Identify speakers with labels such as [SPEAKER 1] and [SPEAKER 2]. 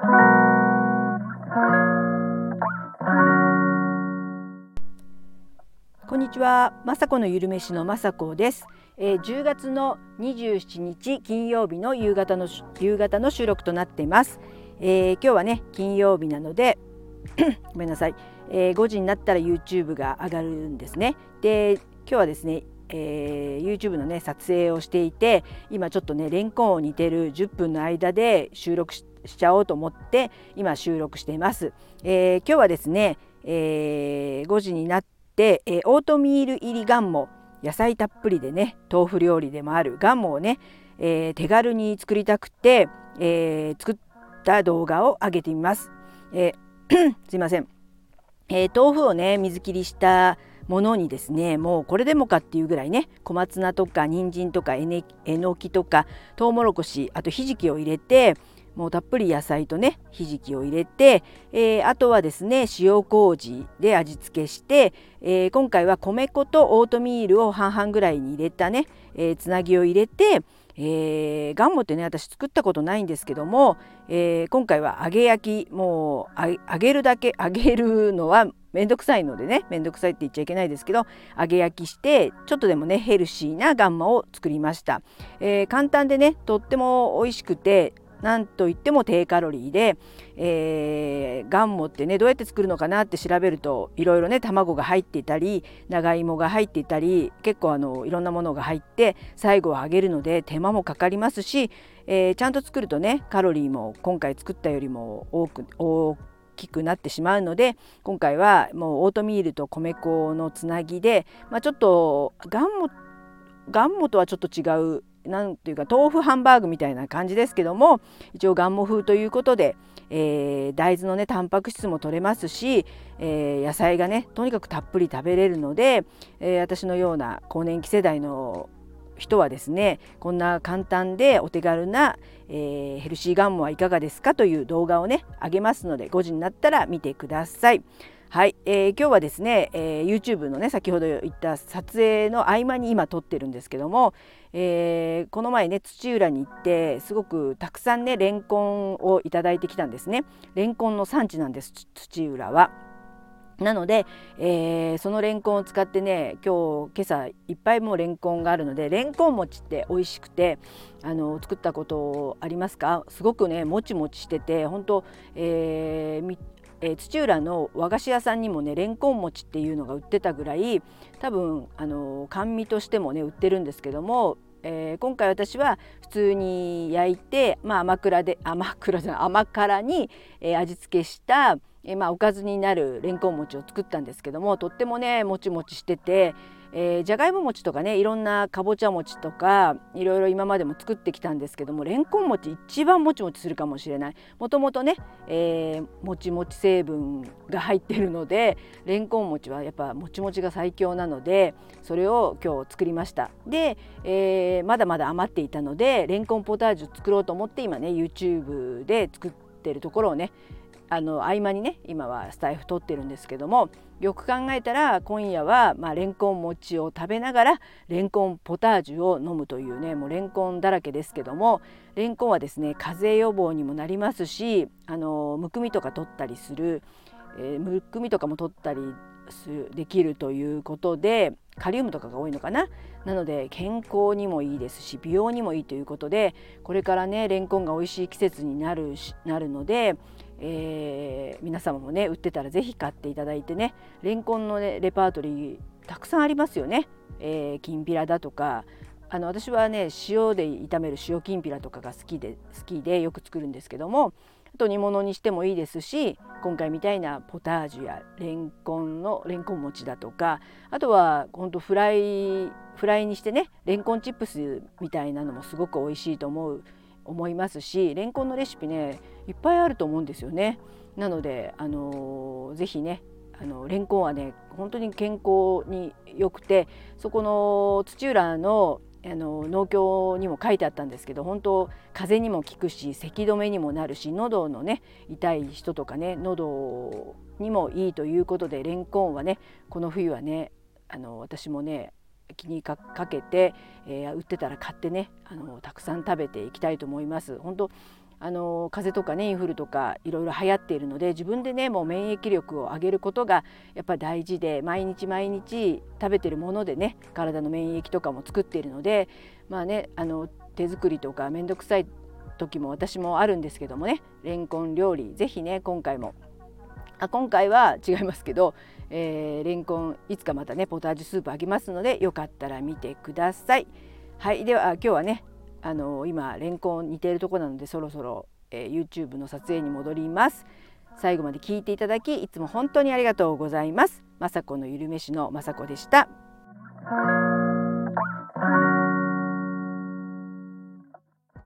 [SPEAKER 1] こんにちは、まさこのゆるめしのまさこです、えー、10月の27日金曜日の夕方の夕方の収録となっています、えー、今日はね金曜日なので ごめんなさい、えー、5時になったら YouTube が上がるんですね。で今日はですねえー、YouTube のね撮影をしていて今ちょっとねレンコンを煮てる10分の間で収録ししちゃおうと思って今収録しています、えー、今日はですね、えー、5時になって、えオートミール入りガンモ野菜たっぷりでね豆腐料理でもあるガンモをね、え手軽に作りたくて、え作った動画を上げてみます、え すいません、え豆腐をね水切りしたものにですねもうこれでもかっていうぐらいね小松菜とか人参とかえのきとかとうもろこしあとひじきを入れてもうたっぷり野菜とねひじきを入れて、えー、あとはですね塩麹で味付けして、えー、今回は米粉とオートミールを半々ぐらいに入れたね、えー、つなぎを入れて、えー、ガンモってね私作ったことないんですけども、えー、今回は揚げ焼きもう揚げるだけ揚げるのはめんどくさいのでねめんどくさいって言っちゃいけないですけど揚げ焼きしてちょっとでもねヘルシーなガンマを作りました、えー、簡単でねとっても美味しくてなんといっても低カロリーで、えー、ガンモってねどうやって作るのかなって調べるといろいろね卵が入っていたり長芋が入っていたり結構あのいろんなものが入って最後は揚げるので手間もかかりますし、えー、ちゃんと作るとねカロリーも今回作ったよりも多く多きくなってしまうので今回はもうオートミールと米粉のつなぎで、まあ、ちょっとガンモガンモとはちょっと違うなんていうか豆腐ハンバーグみたいな感じですけども一応ガンモ風ということで、えー、大豆のねタンパク質も取れますし、えー、野菜がねとにかくたっぷり食べれるので、えー、私のような更年期世代の人はですねこんな簡単でお手軽な、えー、ヘルシーガンモはいかがですかという動画をねあげますので5時になったら見てください。はい、えー、今日はですね、えー、YouTube のね先ほど言った撮影の合間に今撮ってるんですけども、えー、この前ね土浦に行ってすごくたくさんねレンコンをいただいてきたんですねレンコンの産地なんです土浦は。なので、えー、そのレンコンを使ってね今日今朝いっぱいもうレンコンがあるのでレンコン餅って美味しくてあの作ったことありますか？すごくねもちもちしてて本当、えーえー、土浦の和菓子屋さんにもねレンコン餅っていうのが売ってたぐらい多分あの甘味としてもね売ってるんですけどもえー、今回私は普通に焼いて、まあ、甘辛で甘辛じゃ甘辛に、えー、味付けした、え、まあ、おかずになるれんこん餅を作ったんですけどもとってもねもちもちしててえー、じゃがいも餅とかねいろんなかぼちゃ餅とかいろいろ今までも作ってきたんですけどもれんこん餅一番もちもちするかもしれない。もともとね、えー、もちもち成分が入ってるのでれんこん餅はやっぱもちもちが最強なのでそれを今日作りました。で、えー、まだまだ余っていたのでれんこんポタージュ作ろうと思って今ね YouTube で作ってるところをねあの合間にね今はスタイフ取ってるんですけどもよく考えたら今夜はまあレンコン餅を食べながらレンコンポタージュを飲むというねもうレンコンだらけですけどもレンコンはですね風邪予防にもなりますしあのむくみとか取ったりする、えー、むくみとかも取ったりできるということでカリウムとかが多いのかな？なので健康にもいいですし美容にもいいということでこれからねレンコンが美味しい季節になるなるので、えー、皆様もね売ってたら是非買っていただいてねレンコンの、ね、レパートリーたくさんありますよね。えー、きんぴらだとかあの私はね塩で炒める塩きんぴらとかが好きで好きでよく作るんですけどもあと煮物にしてもいいですし今回みたいなポタージュやレンコンのレンコン餅だとかあとは本当フライフライにしてねレンコンチップスみたいなのもすごく美味しいと思う思いますしレンコンのレシピねいっぱいあると思うんですよね。なのであのー、ぜひねあのレンコンはね本当に健康に良くてそこの土浦のあの農協にも書いてあったんですけど本当風邪にも効くし咳止めにもなるし喉のね痛い人とかね喉にもいいということでレンコンはねこの冬はねあの私もね気にかけて、えー、売ってたら買ってねあのたくさん食べていきたいと思います。本当あの風邪とかねインフルとかいろいろ流行っているので自分でねもう免疫力を上げることがやっぱ大事で毎日毎日食べてるものでね体の免疫とかも作っているのでまあねあの手作りとか面倒くさい時も私もあるんですけどもねレンコン料理ぜひね今回もあ今回は違いますけど、えー、レンコンいつかまたねポタージュスープあげますのでよかったら見てください。はいでは今日はねあの今レンコン似ているところなのでそろそろ、えー、YouTube の撮影に戻ります。最後まで聞いていただきいつも本当にありがとうございます。まさこのゆるめしのまさこでした。